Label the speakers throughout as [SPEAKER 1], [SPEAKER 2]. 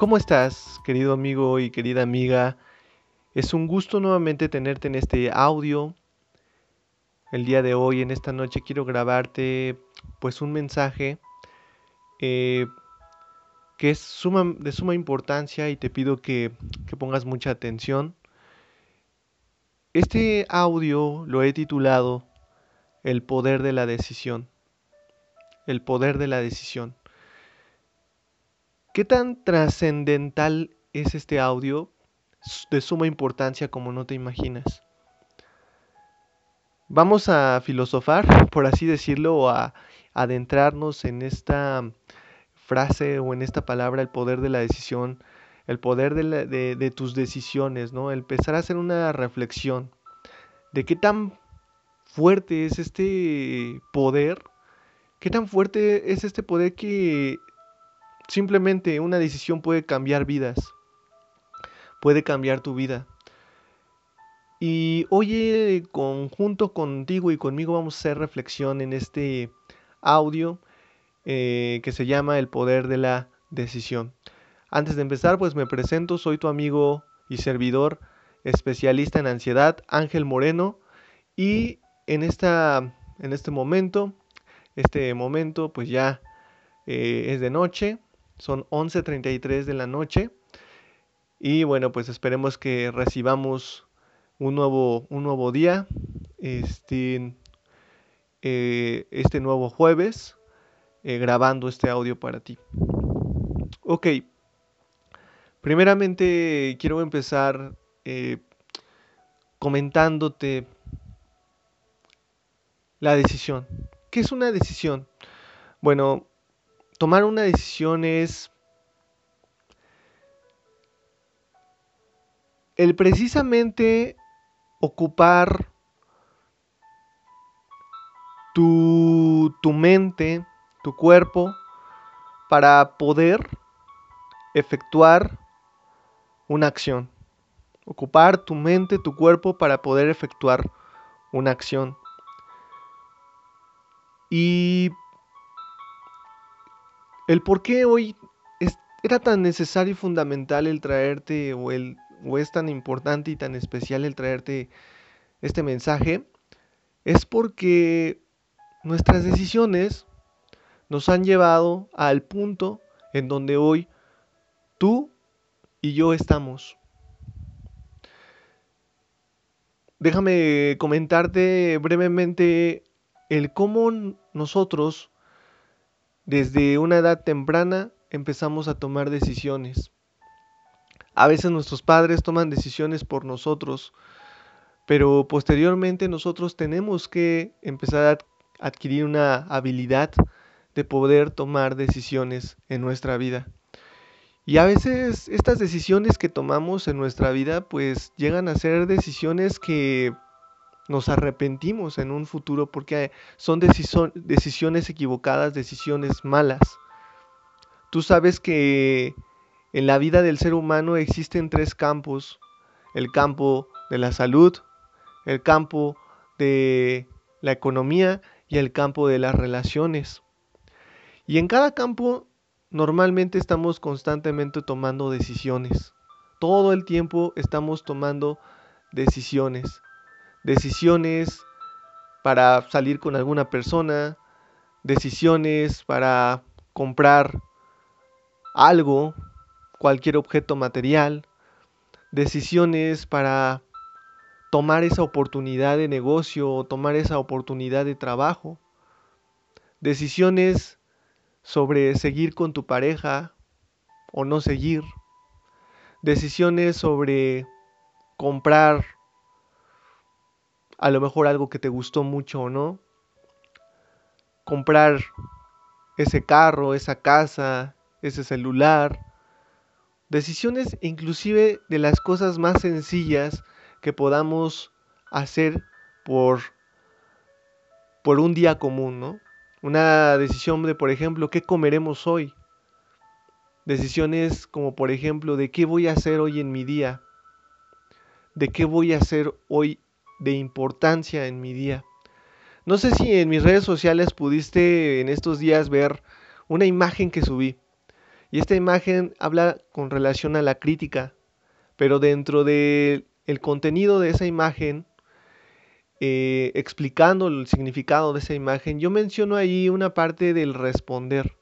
[SPEAKER 1] ¿Cómo estás, querido amigo y querida amiga? Es un gusto nuevamente tenerte en este audio. El día de hoy, en esta noche, quiero grabarte pues un mensaje eh, que es de suma importancia y te pido que pongas mucha atención. Este audio lo he titulado El poder de la decisión. El poder de la decisión. ¿Qué tan trascendental es este audio? De suma importancia como no te imaginas. Vamos a filosofar, por así decirlo, o a adentrarnos en esta frase o en esta palabra, el poder de la decisión, el poder de, tus decisiones, ¿no? Empezar a hacer una reflexión de qué tan fuerte es este poder, qué tan fuerte es este poder que Simplemente una decisión puede cambiar vidas, puede cambiar tu vida. Y hoy, conjunto contigo y conmigo, vamos a hacer reflexión en este audio eh, que se llama El poder de la decisión. Antes de empezar, pues me presento, soy tu amigo y servidor especialista en ansiedad, Ángel Moreno, y en, esta, en este momento, este momento pues ya eh, es de noche, son 11.33 de la noche. Y bueno, pues esperemos que recibamos un nuevo, un nuevo día. Este, eh, este nuevo jueves. Eh, grabando este audio para ti. Ok. Primeramente quiero empezar eh, comentándote la decisión. ¿Qué es una decisión? Bueno, tomar una decisión es el precisamente ocupar tu, tu, mente, tu cuerpo, para poder efectuar una acción. Ocupar tu mente, tu cuerpo para poder efectuar una acción. Y el por qué hoy era tan necesario y fundamental el traerte, o, es tan importante y tan especial el traerte este mensaje, es porque nuestras decisiones nos han llevado al punto en donde hoy tú y yo estamos. Déjame comentarte brevemente el cómo nosotros desde una edad temprana empezamos a tomar decisiones. A veces nuestros padres toman decisiones por nosotros, pero posteriormente nosotros tenemos que empezar a adquirir una habilidad de poder tomar decisiones en nuestra vida. Y a veces estas decisiones que tomamos en nuestra vida pues llegan a ser decisiones que nos arrepentimos en un futuro porque son decisiones equivocadas, decisiones malas. Tú sabes que en la vida del ser humano existen tres campos. El campo de la salud, el campo de la economía y el campo de las relaciones. Y en cada campo normalmente estamos constantemente tomando decisiones. Todo el tiempo estamos tomando decisiones decisiones para salir con alguna persona, decisiones para comprar algo, cualquier objeto material, decisiones para tomar esa oportunidad de negocio o tomar esa oportunidad de trabajo, decisiones sobre seguir con tu pareja o no seguir, decisiones sobre comprar a lo mejor algo que te gustó mucho o no. Comprar ese carro, esa casa, ese celular Decisiones inclusive de las cosas más sencillas que podamos hacer por, por un día común, ¿no? Una decisión de, por ejemplo, ¿qué comeremos hoy? Decisiones como, por ejemplo, de qué voy a hacer hoy en mi día, de qué voy a hacer hoy de importancia en mi día. No sé si en mis redes sociales pudiste en estos días ver una imagen que subí. Y esta imagen habla con relación a la crítica, pero dentro del el contenido de esa imagen, eh, explicando el significado de esa imagen, yo menciono ahí una parte del responder.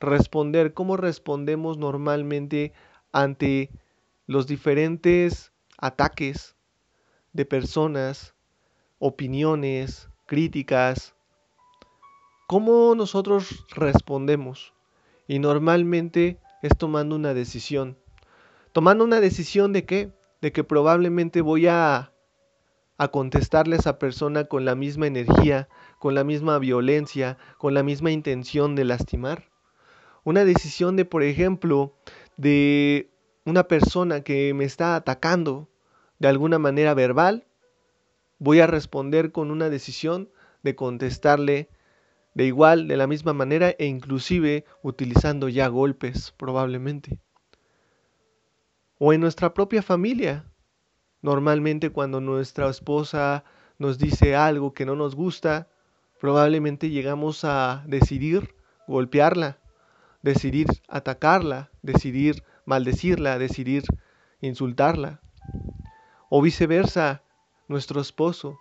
[SPEAKER 1] Responder, cómo respondemos normalmente ante los diferentes ataques de personas, opiniones, críticas. ¿Cómo nosotros respondemos? Y normalmente es tomando una decisión. Tomando una decisión de qué? De que probablemente voy a, a contestarle a esa persona con la misma energía, con la misma violencia, con la misma intención de lastimar. Una decisión de, por ejemplo, de una persona que me está atacando de alguna manera verbal, voy a responder con una decisión de contestarle de igual, de la misma manera e inclusive utilizando ya golpes probablemente. O en nuestra propia familia. Normalmente cuando nuestra esposa nos dice algo que no nos gusta, probablemente llegamos a decidir golpearla, decidir atacarla, decidir maldecirla, decidir insultarla. O viceversa, nuestro esposo,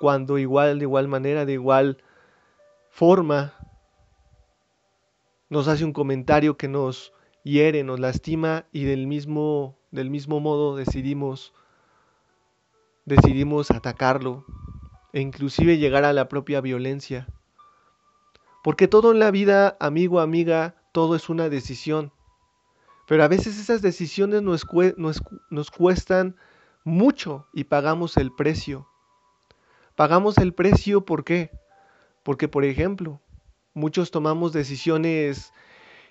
[SPEAKER 1] cuando igual, de igual manera, de igual forma, nos hace un comentario que nos hiere, nos lastima y del mismo, del mismo modo decidimos, decidimos atacarlo e inclusive llegar a la propia violencia. Porque todo en la vida, amigo, amiga, todo es una decisión. Pero a veces esas decisiones nos, nos, nos cuestan mucho y pagamos el precio. Pagamos el precio ¿por qué? Porque, por ejemplo, muchos tomamos decisiones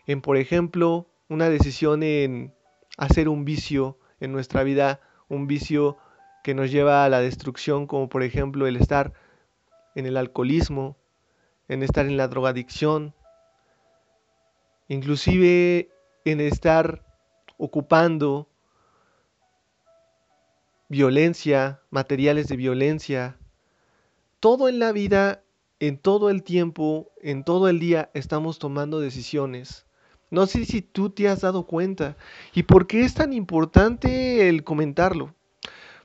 [SPEAKER 1] en, por ejemplo, una decisión en hacer un vicio en nuestra vida, un vicio que nos lleva a la destrucción, como por ejemplo el estar en el alcoholismo, en estar en la drogadicción, inclusive en estar ocupando violencia, materiales de violencia. Todo en la vida en todo el tiempo, en todo el día, estamos tomando decisiones. No sé si tú te has dado cuenta. ¿Y por qué es tan importante el comentarlo?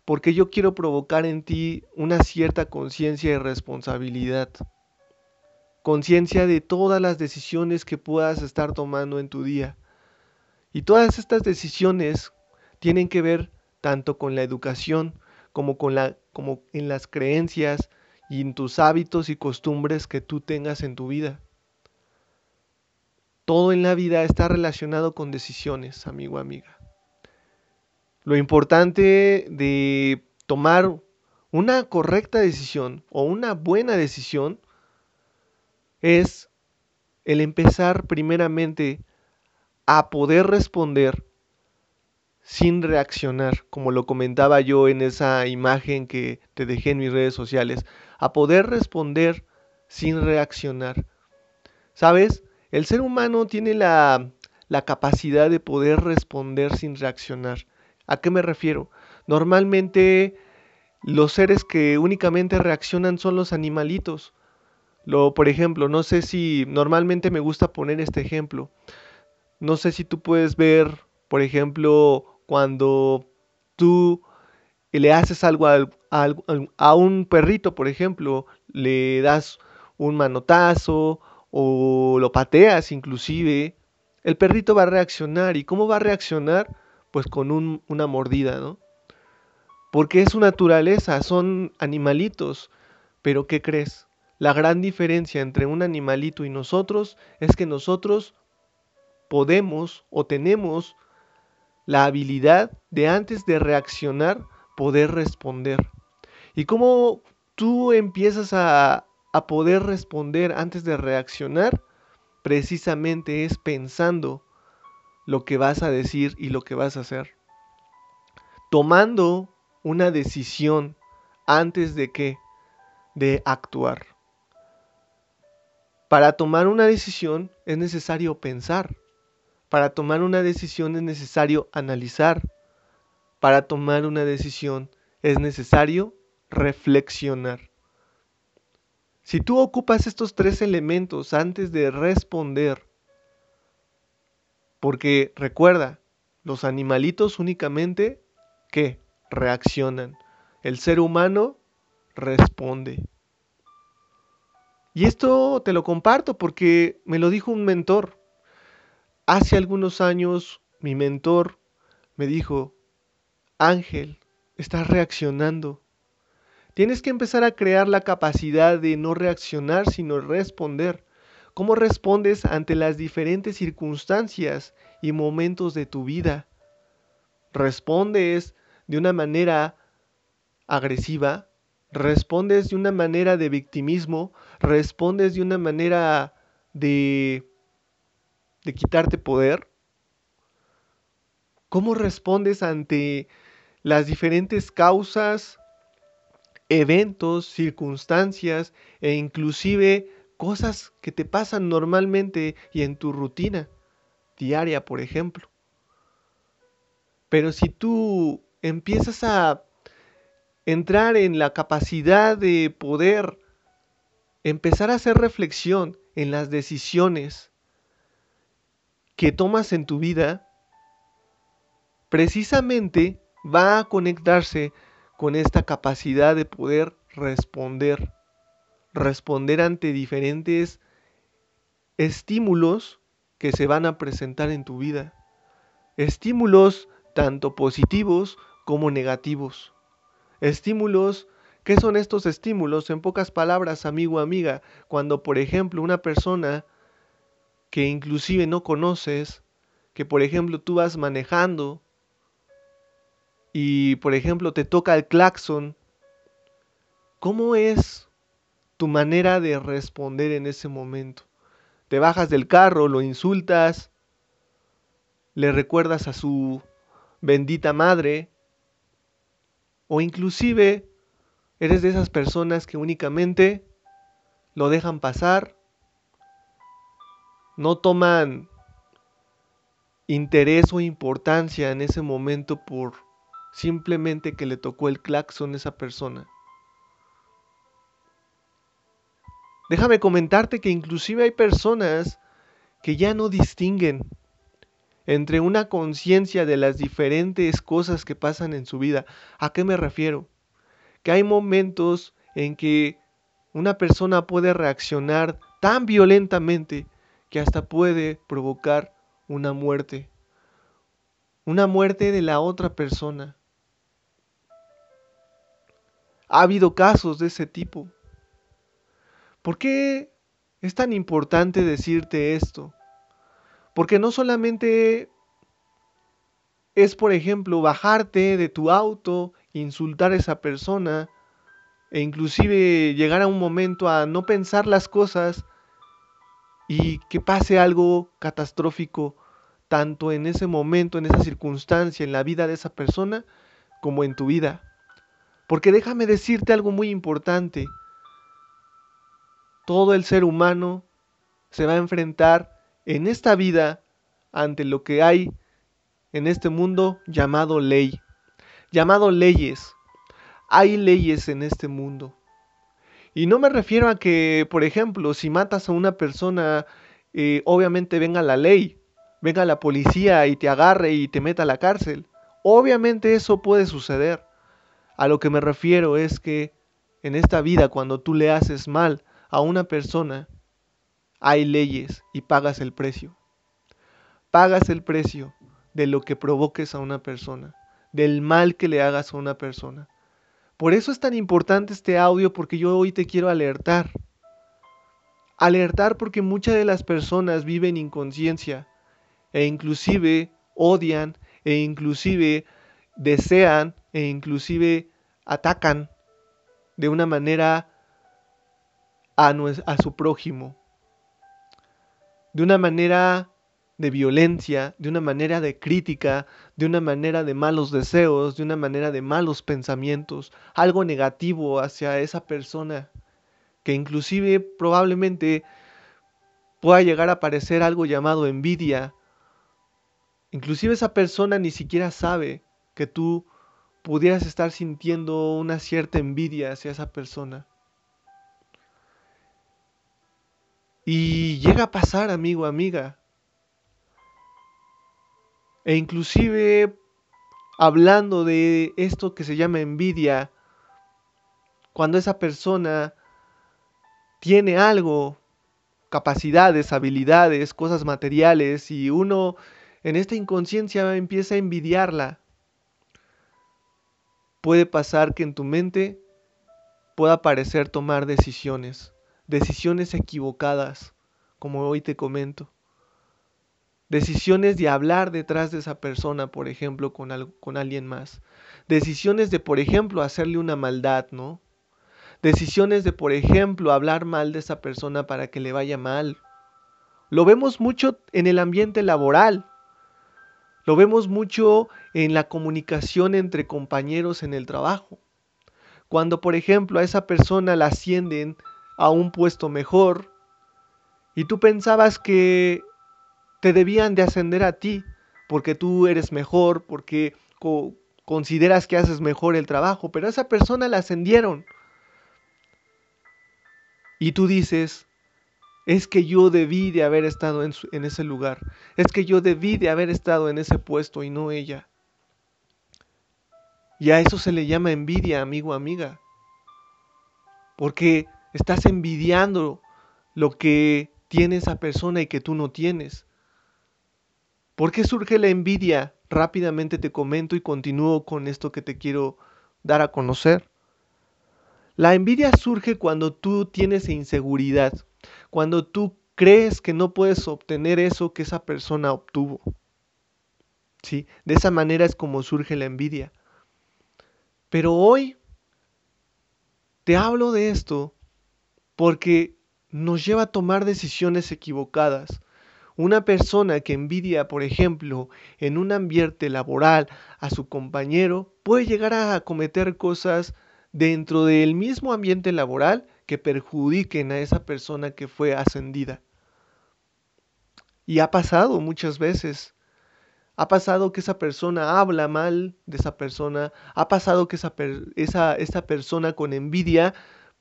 [SPEAKER 1] Porque yo quiero provocar en ti una cierta conciencia y responsabilidad. Conciencia de todas las decisiones que puedas estar tomando en tu día. Y todas estas decisiones tienen que ver tanto con la educación como con la como en las creencias, y en tus hábitos y costumbres que tú tengas en tu vida. Todo en la vida está relacionado con decisiones, amigo, amiga. Lo importante de tomar una correcta decisión o una buena decisión es el empezar primeramente a poder responder sin reaccionar, como lo comentaba yo en esa imagen que te dejé en mis redes sociales a poder responder sin reaccionar. ¿Sabes? El ser humano tiene la, la capacidad de poder responder sin reaccionar. ¿A qué me refiero? Normalmente los seres que únicamente reaccionan son los animalitos. Lo, por ejemplo, no sé si normalmente me gusta poner este ejemplo. No sé si tú puedes ver, por ejemplo, cuando tú le haces algo a, un perrito, por ejemplo, le das un manotazo o lo pateas inclusive, el perrito va a reaccionar. ¿Y cómo va a reaccionar? Pues con una mordida, ¿no? Porque es su naturaleza, son animalitos. Pero ¿qué crees? La gran diferencia entre un animalito y nosotros es que nosotros podemos o tenemos la habilidad de antes de reaccionar poder responder. Y cómo tú empiezas a, a poder responder antes de reaccionar, precisamente es pensando lo que vas a decir y lo que vas a hacer. Tomando una decisión antes de qué? De actuar. Para tomar una decisión es necesario pensar. Para tomar una decisión es necesario analizar. Para tomar una decisión es necesario reflexionar. Si tú ocupas estos tres elementos antes de responder, porque recuerda, los animalitos únicamente que reaccionan. El ser humano responde. Y esto te lo comparto porque me lo dijo un mentor. Hace algunos años mi mentor me dijo, Ángel, estás reaccionando. Tienes que empezar a crear la capacidad de no reaccionar, sino responder. ¿Cómo respondes ante las diferentes circunstancias y momentos de tu vida? ¿Respondes de una manera agresiva? ¿Respondes de una manera de victimismo? ¿Respondes de una manera de, de quitarte poder? ¿Cómo respondes ante las diferentes causas, eventos, circunstancias e inclusive cosas que te pasan normalmente y en tu rutina diaria, por ejemplo. Pero si tú empiezas a entrar en la capacidad de poder empezar a hacer reflexión en las decisiones que tomas en tu vida, precisamente va a conectarse con esta capacidad de poder responder, responder ante diferentes estímulos que se van a presentar en tu vida. Estímulos tanto positivos como negativos. Estímulos, ¿qué son estos estímulos? En pocas palabras, amigo, amiga, cuando por ejemplo una persona que inclusive no conoces, que por ejemplo tú vas manejando y por ejemplo te toca el claxon, ¿cómo es tu manera de responder en ese momento? Te bajas del carro, lo insultas, le recuerdas a su bendita madre, o inclusive eres de esas personas que únicamente lo dejan pasar, no toman interés o importancia en ese momento por simplemente que le tocó el claxon a esa persona. Déjame comentarte que inclusive hay personas que ya no distinguen entre una conciencia de las diferentes cosas que pasan en su vida. ¿A qué me refiero? Que hay momentos en que una persona puede reaccionar tan violentamente que hasta puede provocar una muerte. Una muerte de la otra persona. Ha habido casos de ese tipo. ¿Por qué es tan importante decirte esto? Porque no solamente es, por ejemplo, bajarte de tu auto, insultar a esa persona, e inclusive llegar a un momento a no pensar las cosas y que pase algo catastrófico tanto en ese momento, en esa circunstancia, en la vida de esa persona, como en tu vida. Porque déjame decirte algo muy importante. Todo el ser humano se va a enfrentar en esta vida ante lo que hay en este mundo llamado ley, llamado leyes. Hay leyes en este mundo. Y no me refiero a que, por ejemplo, si matas a una persona, eh, obviamente venga la ley, venga la policía y te agarre y te meta a la cárcel. Obviamente eso puede suceder. A lo que me refiero es que en esta vida cuando tú le haces mal a una persona, hay leyes y pagas el precio. Pagas el precio de lo que provoques a una persona, del mal que le hagas a una persona. Por eso es tan importante este audio porque yo hoy te quiero alertar. Alertar porque muchas de las personas viven inconsciencia e inclusive odian e inclusive desean e inclusive atacan de una manera a, a su prójimo, de una manera de violencia, de una manera de crítica, de una manera de malos deseos, de una manera de malos pensamientos, algo negativo hacia esa persona, que inclusive probablemente pueda llegar a parecer algo llamado envidia. Inclusive esa persona ni siquiera sabe que tú pudieras estar sintiendo una cierta envidia hacia esa persona. Y llega a pasar, amigo, amiga. E inclusive hablando de esto que se llama envidia, cuando esa persona tiene algo, capacidades, habilidades, cosas materiales, y uno en esta inconsciencia empieza a envidiarla, puede pasar que en tu mente pueda parecer tomar decisiones decisiones equivocadas, como hoy te comento. Decisiones de hablar detrás de esa persona, por ejemplo, con, con alguien más. Decisiones de, por ejemplo, hacerle una maldad, ¿no? Decisiones de, por ejemplo, hablar mal de esa persona para que le vaya mal. Lo vemos mucho en el ambiente laboral. Lo vemos mucho en la comunicación entre compañeros en el trabajo. Cuando, por ejemplo, a esa persona la ascienden a un puesto mejor y tú pensabas que te debían de ascender a ti porque tú eres mejor, porque consideras que haces mejor el trabajo, pero a esa persona la ascendieron. Y tú dices, es que yo debí de haber estado en, ese lugar, es que yo debí de haber estado en ese puesto y no ella. Y a eso se le llama envidia, amigo, amiga. Porque Estás envidiando lo que tiene esa persona y que tú no tienes. ¿Por qué surge la envidia? Rápidamente te comento y continúo con esto que te quiero dar a conocer. La envidia surge cuando tú tienes inseguridad, cuando tú crees que no puedes obtener eso que esa persona obtuvo. ¿Sí? De esa manera es como surge la envidia. Pero hoy te hablo de esto porque nos lleva a tomar decisiones equivocadas. Una persona que envidia, por ejemplo, en un ambiente laboral a su compañero, puede llegar a cometer cosas dentro del mismo ambiente laboral que perjudiquen a esa persona que fue ascendida. Y ha pasado muchas veces. Ha pasado que esa persona habla mal de esa persona. Ha pasado que esa, esa, esa persona con envidia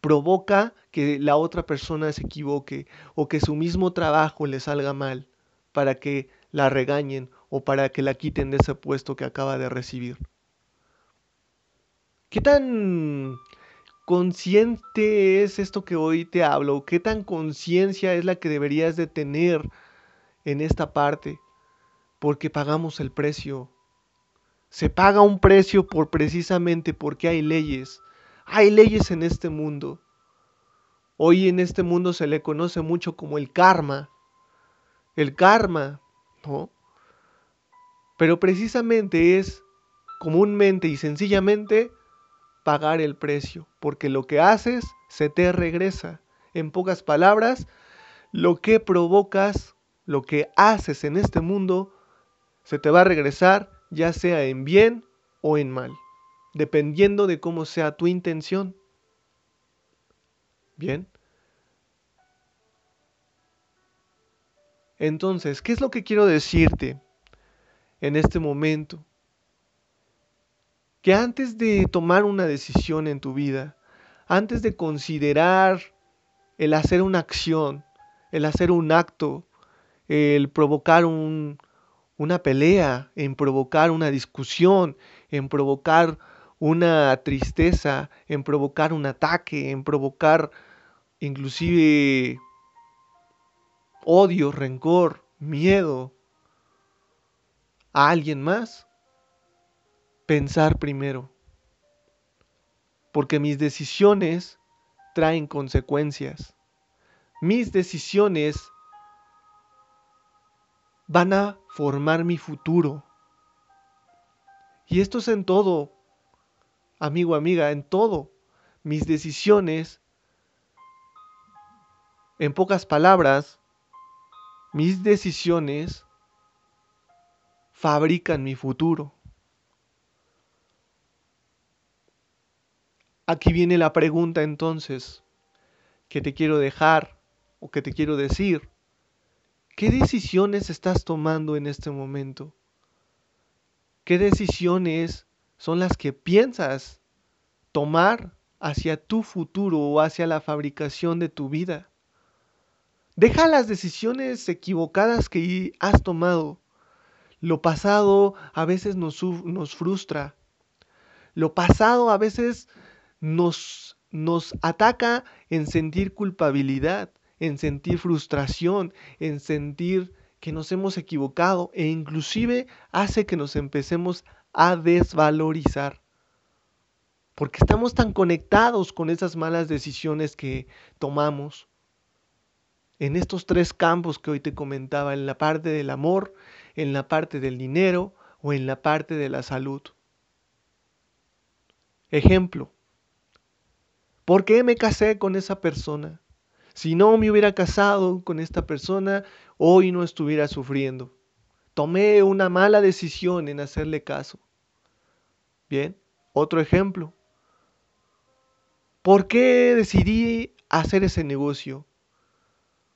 [SPEAKER 1] provoca que la otra persona se equivoque o que su mismo trabajo le salga mal para que la regañen o para que la quiten de ese puesto que acaba de recibir. ¿Qué tan consciente es esto que hoy te hablo? ¿Qué tan conciencia es la que deberías de tener en esta parte? Porque pagamos el precio. Se paga un precio por precisamente porque hay leyes hay leyes en este mundo. Hoy en este mundo se le conoce mucho como el karma. El karma, ¿no? Pero precisamente es comúnmente y sencillamente pagar el precio, porque lo que haces se te regresa. En pocas palabras, lo que provocas, lo que haces en este mundo, se te va a regresar ya sea en bien o en mal dependiendo de cómo sea tu intención. Bien. Entonces, ¿qué es lo que quiero decirte en este momento? Que antes de tomar una decisión en tu vida, antes de considerar el hacer una acción, el hacer un acto, el provocar un, una pelea, en provocar una discusión, en provocar una tristeza, en provocar un ataque, en provocar inclusive odio, rencor, miedo a alguien más, pensar primero. Porque mis decisiones traen consecuencias. Mis decisiones van a formar mi futuro. Y esto es en todo, amigo, amiga, en todo. Mis decisiones, en pocas palabras, mis decisiones fabrican mi futuro. Aquí viene la pregunta entonces que te quiero dejar o que te quiero decir. ¿Qué decisiones estás tomando en este momento? ¿Qué decisiones son las que piensas tomar hacia tu futuro o hacia la fabricación de tu vida? Deja las decisiones equivocadas que has tomado. Lo pasado a veces nos, nos frustra. Lo pasado a veces nos, nos ataca en sentir culpabilidad, en sentir frustración, en sentir que nos hemos equivocado e inclusive hace que nos empecemos a desvalorizar. Porque estamos tan conectados con esas malas decisiones que tomamos. En estos tres campos que hoy te comentaba, en la parte del amor, en la parte del dinero o en la parte de la salud. Ejemplo, ¿Por qué me casé con esa persona? Si no me hubiera casado con esta persona, hoy no estuviera sufriendo. Tomé una mala decisión en hacerle caso. Bien, otro ejemplo. ¿Por qué decidí hacer ese negocio?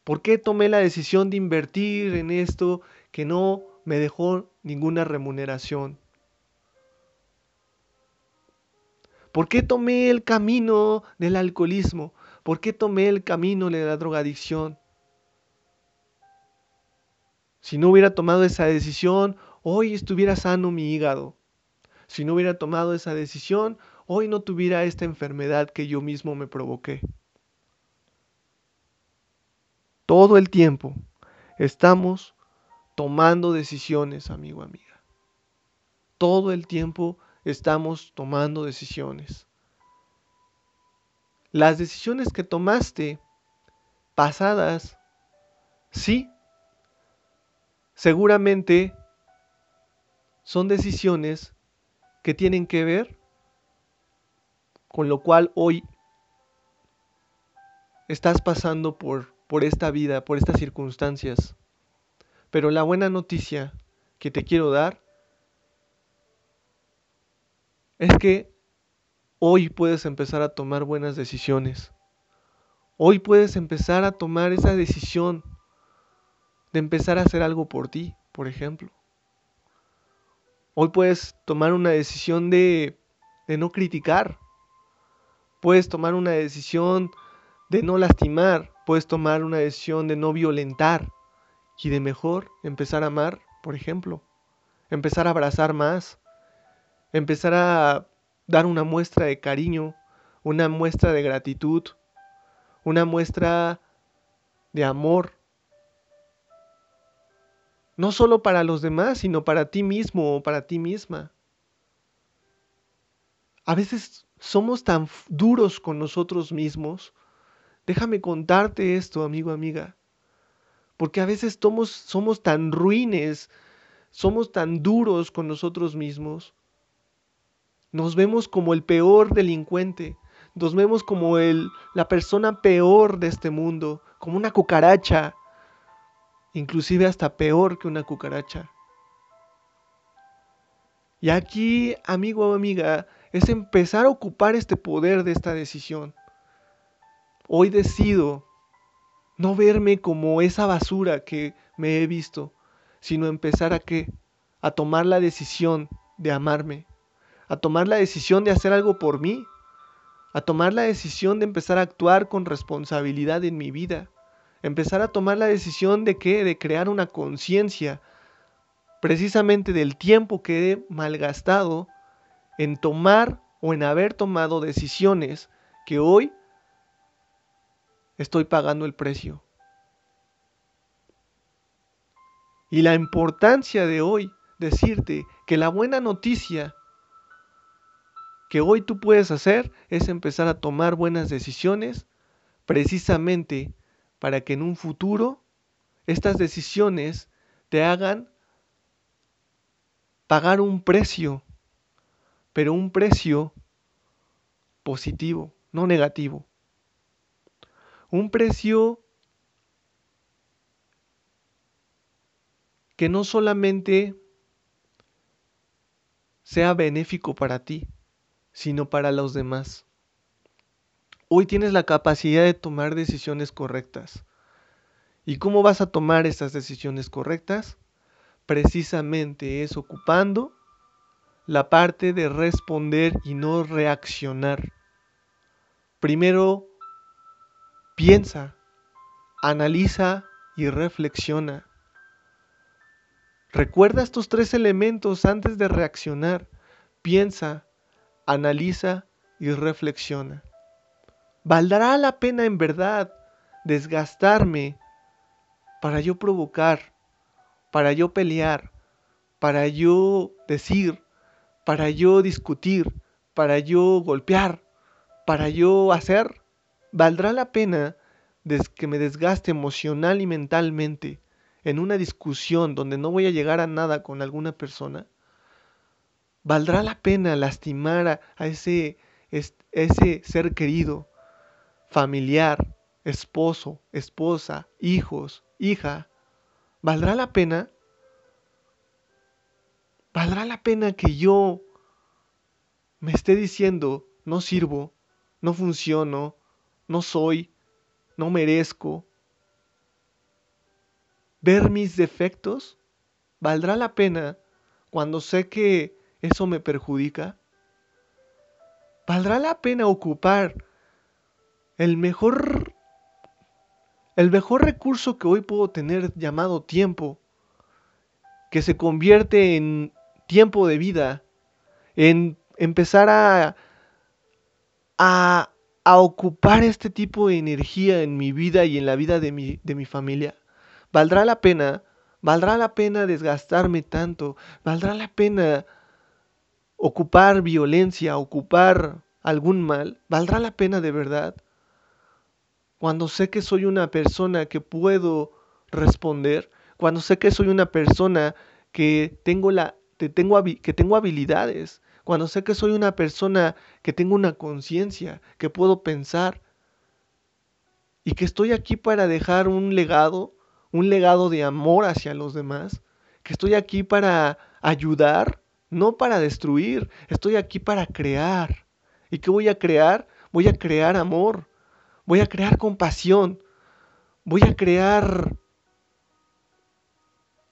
[SPEAKER 1] ¿Por qué tomé la decisión de invertir en esto que no me dejó ninguna remuneración? ¿Por qué tomé el camino del alcoholismo? ¿Por qué tomé el camino de la drogadicción? Si no hubiera tomado esa decisión, hoy estuviera sano mi hígado. Si no hubiera tomado esa decisión, hoy no tuviera esta enfermedad que yo mismo me provoqué. Todo el tiempo estamos tomando decisiones, amigo, amiga. Todo el tiempo estamos tomando decisiones. Las decisiones que tomaste pasadas, sí, seguramente son decisiones que tienen que ver con lo cual hoy estás pasando por, por esta vida, por estas circunstancias. Pero la buena noticia que te quiero dar es que hoy puedes empezar a tomar buenas decisiones. Hoy puedes empezar a tomar esa decisión de empezar a hacer algo por ti, por ejemplo. Hoy puedes tomar una decisión de, de no criticar. Puedes tomar una decisión de no lastimar. Puedes tomar una decisión de no violentar. Y de mejor empezar a amar, por ejemplo. Empezar a abrazar más empezar a dar una muestra de cariño, una muestra de gratitud, una muestra de amor. No solo para los demás, sino para ti mismo o para ti misma. A veces somos tan duros con nosotros mismos. Déjame contarte esto, amigo, amiga. Porque a veces somos, somos tan ruines, somos tan duros con nosotros mismos nos vemos como el peor delincuente, nos vemos como el, la persona peor de este mundo, como una cucaracha, inclusive hasta peor que una cucaracha. Y aquí, amigo o amiga, es empezar a ocupar este poder de esta decisión. Hoy decido no verme como esa basura que me he visto, sino empezar a qué? A tomar la decisión de amarme, a tomar la decisión de hacer algo por mí, a tomar la decisión de empezar a actuar con responsabilidad en mi vida, empezar a tomar la decisión de qué, de crear una conciencia precisamente del tiempo que he malgastado en tomar o en haber tomado decisiones que hoy estoy pagando el precio. Y la importancia de hoy decirte que la buena noticia que hoy tú puedes hacer es empezar a tomar buenas decisiones precisamente para que en un futuro estas decisiones te hagan pagar un precio, pero un precio positivo, no negativo. Un precio que no solamente sea benéfico para ti, sino para los demás. Hoy tienes la capacidad de tomar decisiones correctas. ¿Y cómo vas a tomar estas decisiones correctas? Precisamente es ocupando la parte de responder y no reaccionar. Primero, piensa, analiza y reflexiona. Recuerda estos tres elementos antes de reaccionar. Piensa, analiza y reflexiona. ¿Valdrá la pena en verdad desgastarme para yo provocar, para yo pelear, para yo decir, para yo discutir, para yo golpear, para yo hacer? ¿Valdrá la pena que me desgaste emocional y mentalmente en una discusión donde no voy a llegar a nada con alguna persona, ¿valdrá la pena lastimar a, ese, ese ser querido, familiar, esposo, esposa, hijos, hija? ¿Valdrá la pena? ¿Valdrá la pena que yo me esté diciendo no sirvo, no funciono, no soy, no merezco, ver mis defectos? ¿Valdrá la pena cuando sé que eso me perjudica? ¿Valdrá la pena ocupar el mejor el mejor recurso que hoy puedo tener llamado tiempo, que se convierte en tiempo de vida, en empezar a, a, a ocupar este tipo de energía en mi vida y en la vida de mi, de mi familia? ¿Valdrá la pena? ¿Valdrá la pena desgastarme tanto? ¿Valdrá la pena ocupar violencia, ocupar algún mal? ¿Valdrá la pena de verdad? Cuando sé que soy una persona que puedo responder, cuando sé que soy una persona que tengo, la, que tengo, que tengo habilidades, cuando sé que soy una persona que tengo una conciencia, que puedo pensar y que estoy aquí para dejar un legado, un legado de amor hacia los demás, que estoy aquí para ayudar, no para destruir, estoy aquí para crear. ¿Y qué voy a crear? Voy a crear amor, voy a crear compasión, voy a crear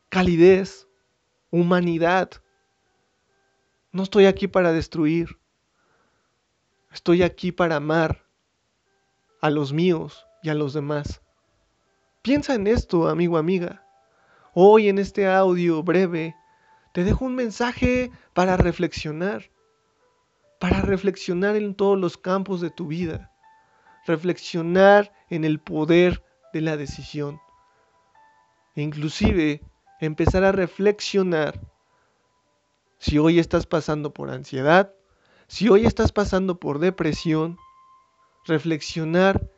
[SPEAKER 1] calidez, humanidad. No estoy aquí para destruir, estoy aquí para amar a los míos y a los demás. Piensa en esto, amigo, amiga. Hoy en este audio breve te dejo un mensaje para reflexionar, para reflexionar en todos los campos de tu vida, reflexionar en el poder de la decisión, e inclusive empezar a reflexionar si hoy estás pasando por ansiedad, si hoy estás pasando por depresión, reflexionar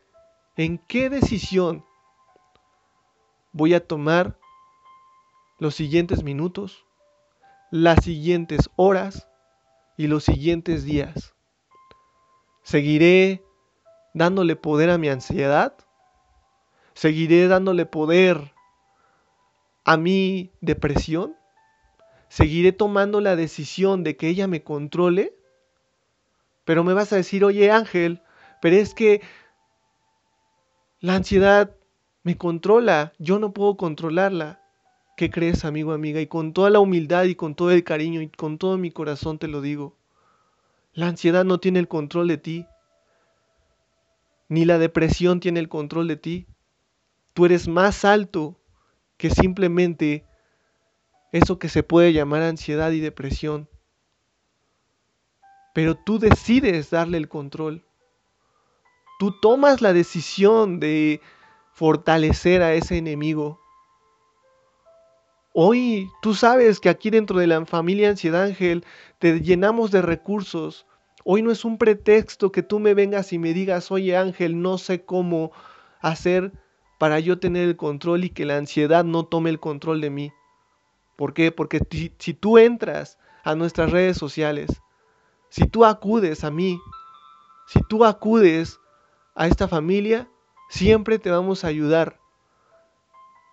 [SPEAKER 1] en qué decisión voy a tomar los siguientes minutos, las siguientes horas y los siguientes días. ¿Seguiré dándole poder a mi ansiedad? ¿Seguiré dándole poder a mi depresión? ¿Seguiré tomando la decisión de que ella me controle? Pero me vas a decir, oye Ángel, pero es que la ansiedad me controla, yo no puedo controlarla. ¿Qué crees, amigo, amiga? Y con toda la humildad y con todo el cariño y con todo mi corazón te lo digo. La ansiedad no tiene el control de ti. Ni la depresión tiene el control de ti. Tú eres más alto que simplemente eso que se puede llamar ansiedad y depresión. Pero tú decides darle el control. Tú tomas la decisión de fortalecer a ese enemigo. Hoy tú sabes que aquí dentro de la familia Ansiedad Ángel te llenamos de recursos. Hoy no es un pretexto que tú me vengas y me digas, oye Ángel, no sé cómo hacer para yo tener el control y que la ansiedad no tome el control de mí. ¿Por qué? Porque si, si tú entras a nuestras redes sociales, si tú acudes a mí, si tú acudes a esta familia, Siempre te vamos a ayudar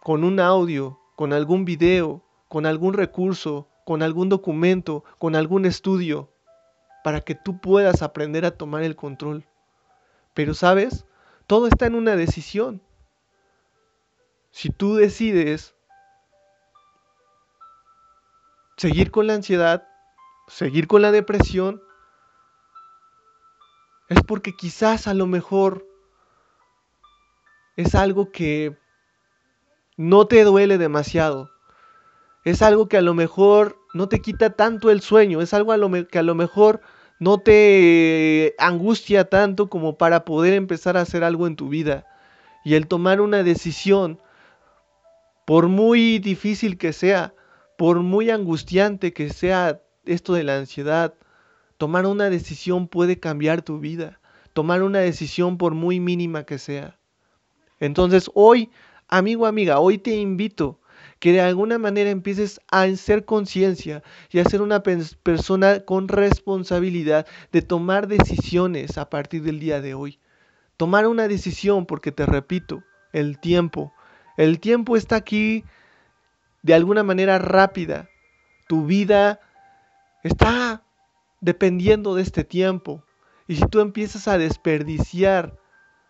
[SPEAKER 1] con un audio, con algún video, con algún recurso, con algún documento, con algún estudio, para que tú puedas aprender a tomar el control. Pero sabes, todo está en una decisión. Si tú decides seguir con la ansiedad, seguir con la depresión, es porque quizás a lo mejor es algo que no te duele demasiado. Es algo que a lo mejor no te quita tanto el sueño. Es algo que a lo mejor no te angustia tanto como para poder empezar a hacer algo en tu vida. Y el tomar una decisión, por muy difícil que sea, por muy angustiante que sea esto de la ansiedad, tomar una decisión puede cambiar tu vida. Tomar una decisión por muy mínima que sea. Entonces hoy, amigo, amiga, hoy te invito que de alguna manera empieces a hacer conciencia y a ser una persona con responsabilidad de tomar decisiones a partir del día de hoy. Tomar una decisión porque te repito, el tiempo, el tiempo está aquí de alguna manera rápida. Tu vida está dependiendo de este tiempo. Y si tú empiezas a desperdiciar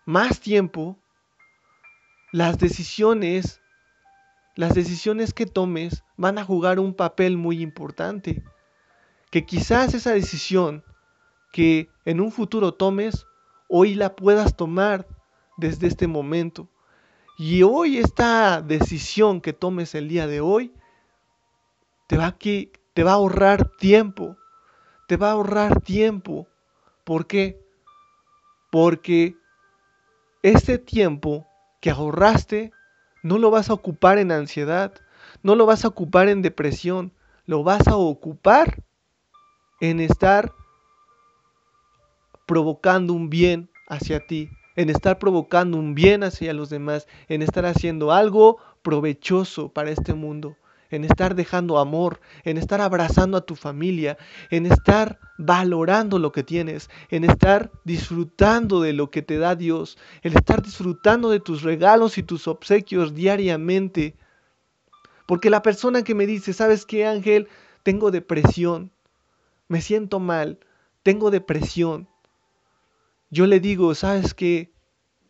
[SPEAKER 1] más tiempo, las decisiones, las decisiones que tomes van a jugar un papel muy importante. Que quizás esa decisión que en un futuro tomes, hoy la puedas tomar desde este momento. Y hoy esta decisión que tomes el día de hoy te va, a, te va a ahorrar tiempo. Te va a ahorrar tiempo. ¿Por qué? Porque ese tiempo que ahorraste no lo vas a ocupar en ansiedad, no lo vas a ocupar en depresión, lo vas a ocupar en estar provocando un bien hacia ti, en estar provocando un bien hacia los demás, en estar haciendo algo provechoso para este mundo en estar dejando amor, en estar abrazando a tu familia, en estar valorando lo que tienes, en estar disfrutando de lo que te da Dios, en estar disfrutando de tus regalos y tus obsequios diariamente. Porque la persona que me dice, ¿sabes qué Ángel? Tengo depresión, me siento mal, tengo depresión. Yo le digo, ¿sabes qué?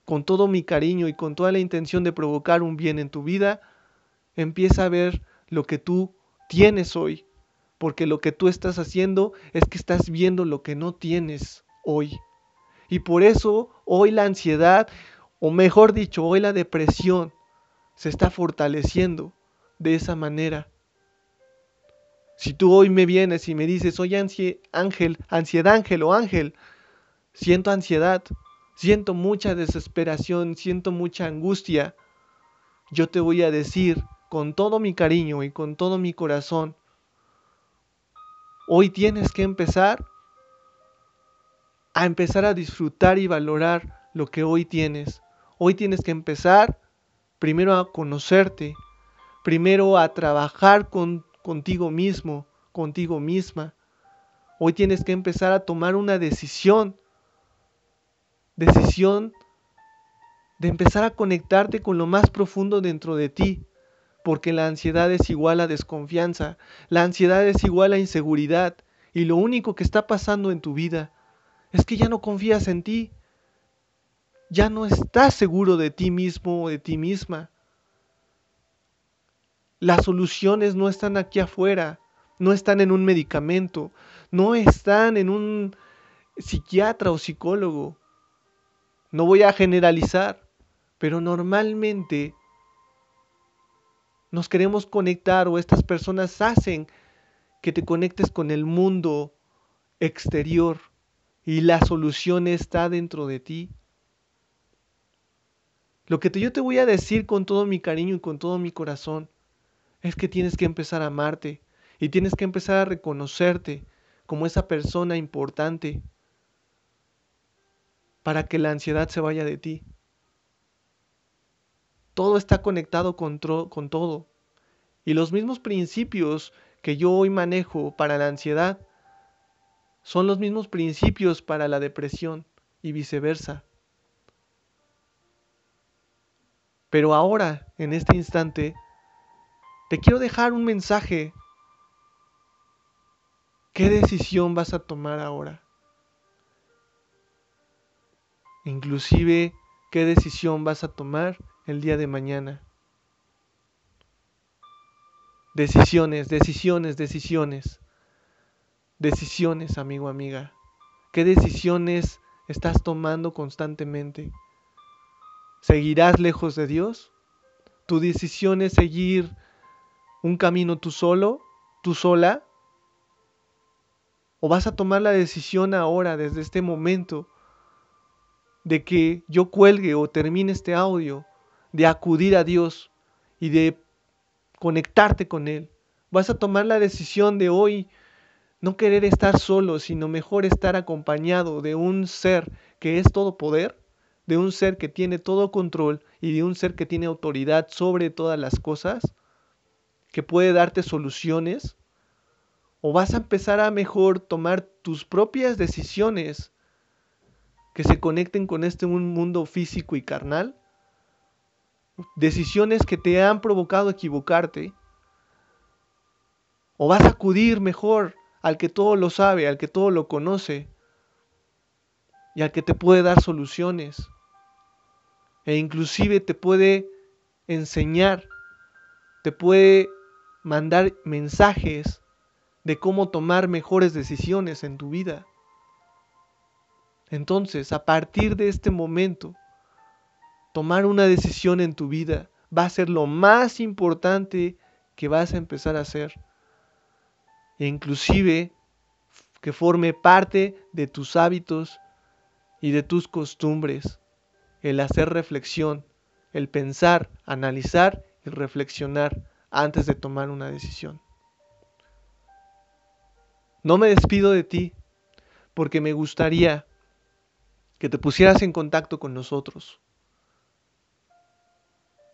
[SPEAKER 1] Con todo mi cariño y con toda la intención de provocar un bien en tu vida, empieza a ver lo que tú tienes hoy, porque lo que tú estás haciendo es que estás viendo lo que no tienes hoy. Y por eso hoy la ansiedad, o mejor dicho, hoy la depresión, se está fortaleciendo de esa manera. Si tú hoy me vienes y me dices, oye ángel, ansiedad ángel o ángel, siento ansiedad, siento mucha desesperación, siento mucha angustia, yo te voy a decir con todo mi cariño y con todo mi corazón, hoy tienes que empezar a empezar a disfrutar y valorar lo que hoy tienes. Hoy tienes que empezar primero a conocerte, primero a trabajar con, contigo mismo, contigo misma. Hoy tienes que empezar a tomar una decisión, decisión de empezar a conectarte con lo más profundo dentro de ti, porque la ansiedad es igual a desconfianza, la ansiedad es igual a inseguridad, y lo único que está pasando en tu vida es que ya no confías en ti, ya no estás seguro de ti mismo o de ti misma. Las soluciones no están aquí afuera, no están en un medicamento, no están en un psiquiatra o psicólogo. No voy a generalizar, pero normalmente nos queremos conectar o estas personas hacen que te conectes con el mundo exterior y la solución está dentro de ti. Lo que yo te voy a decir con todo mi cariño y con todo mi corazón es que tienes que empezar a amarte y tienes que empezar a reconocerte como esa persona importante para que la ansiedad se vaya de ti. Todo está conectado con, todo. Y los mismos principios que yo hoy manejo para la ansiedad son los mismos principios para la depresión y viceversa. Pero ahora, en este instante, te quiero dejar un mensaje ¿Qué decisión vas a tomar ahora? Inclusive, ¿qué decisión vas a tomar el día de mañana? Decisiones, decisiones, decisiones. Decisiones, amigo, amiga. ¿Qué decisiones estás tomando constantemente? ¿Seguirás lejos de Dios? ¿Tu decisión es seguir un camino tú solo, tú sola? ¿O vas a tomar la decisión ahora, desde este momento, de que yo cuelgue o termine este audio, de acudir a Dios y de conectarte con Él? ¿Vas a tomar la decisión de hoy no querer estar solo, sino mejor estar acompañado de un ser que es todo poder, de un ser que tiene todo control y de un ser que tiene autoridad sobre todas las cosas, que puede darte soluciones, o vas a empezar a mejor tomar tus propias decisiones que se conecten con este mundo físico y carnal, decisiones que te han provocado equivocarte, o vas a acudir mejor al que todo lo sabe, al que todo lo conoce y al que te puede dar soluciones e inclusive te puede enseñar, te puede mandar mensajes de cómo tomar mejores decisiones en tu vida. Entonces, a partir de este momento, tomar una decisión en tu vida va a ser lo más importante que vas a empezar a hacer e inclusive que forme parte de tus hábitos y de tus costumbres, el hacer reflexión, el pensar, analizar y reflexionar antes de tomar una decisión. No me despido de ti porque me gustaría que te pusieras en contacto con nosotros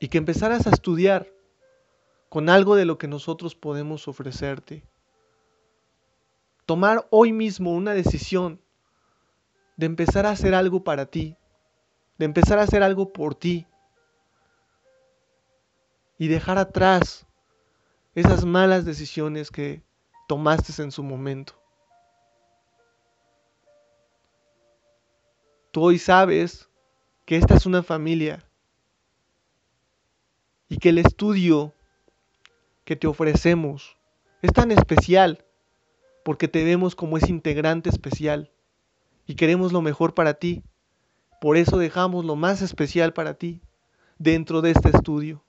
[SPEAKER 1] y que empezaras a estudiar con algo de lo que nosotros podemos ofrecerte tomar hoy mismo una decisión de empezar a hacer algo para ti, de empezar a hacer algo por ti y dejar atrás esas malas decisiones que tomaste en su momento. Tú hoy sabes que esta es una familia y que el estudio que te ofrecemos es tan especial porque te vemos como ese integrante especial y queremos lo mejor para ti. Por eso dejamos lo más especial para ti dentro de este estudio.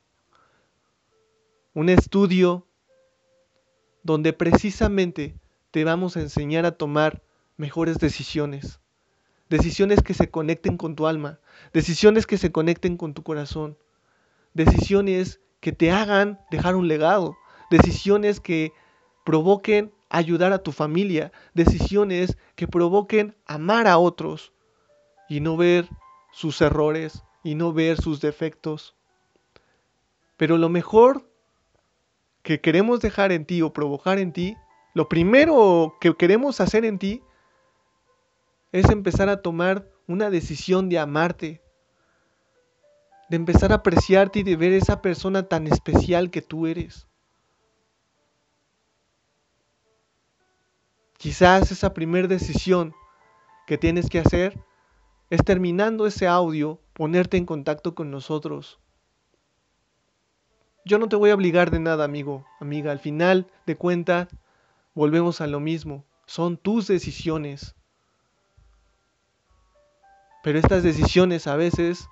[SPEAKER 1] Un estudio donde precisamente te vamos a enseñar a tomar mejores decisiones. Decisiones que se conecten con tu alma, decisiones que se conecten con tu corazón, decisiones que te hagan dejar un legado, decisiones que provoquen ayudar a tu familia, decisiones que provoquen amar a otros y no ver sus errores y no ver sus defectos. Pero lo mejor que queremos dejar en ti o provocar en ti, lo primero que queremos hacer en ti es empezar a tomar una decisión de amarte, de empezar a apreciarte y de ver esa persona tan especial que tú eres. Quizás esa primera decisión que tienes que hacer es terminando ese audio, ponerte en contacto con nosotros. Yo no te voy a obligar de nada, amigo, amiga. Al final de cuentas, volvemos a lo mismo. Son tus decisiones. Pero estas decisiones a veces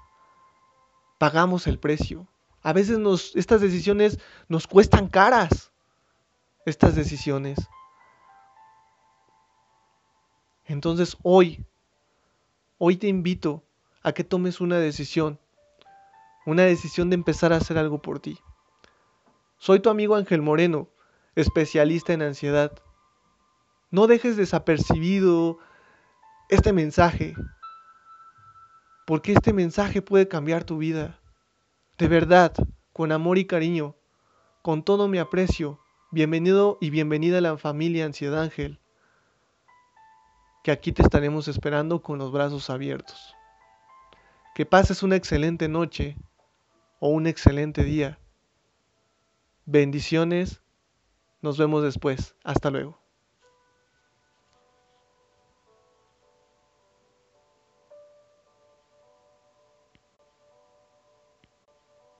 [SPEAKER 1] pagamos el precio. A veces nos, estas decisiones nos cuestan caras. Estas decisiones. Entonces hoy, hoy te invito a que tomes una decisión, una decisión de empezar a hacer algo por ti. Soy tu amigo Ángel Moreno, especialista en ansiedad. No dejes desapercibido este mensaje, porque este mensaje puede cambiar tu vida. De verdad, con amor y cariño, con todo mi aprecio, bienvenido y bienvenida a la familia Ansiedad Ángel que aquí te estaremos esperando con los brazos abiertos. Que pases una excelente noche o un excelente día. Bendiciones. Nos vemos después. Hasta luego.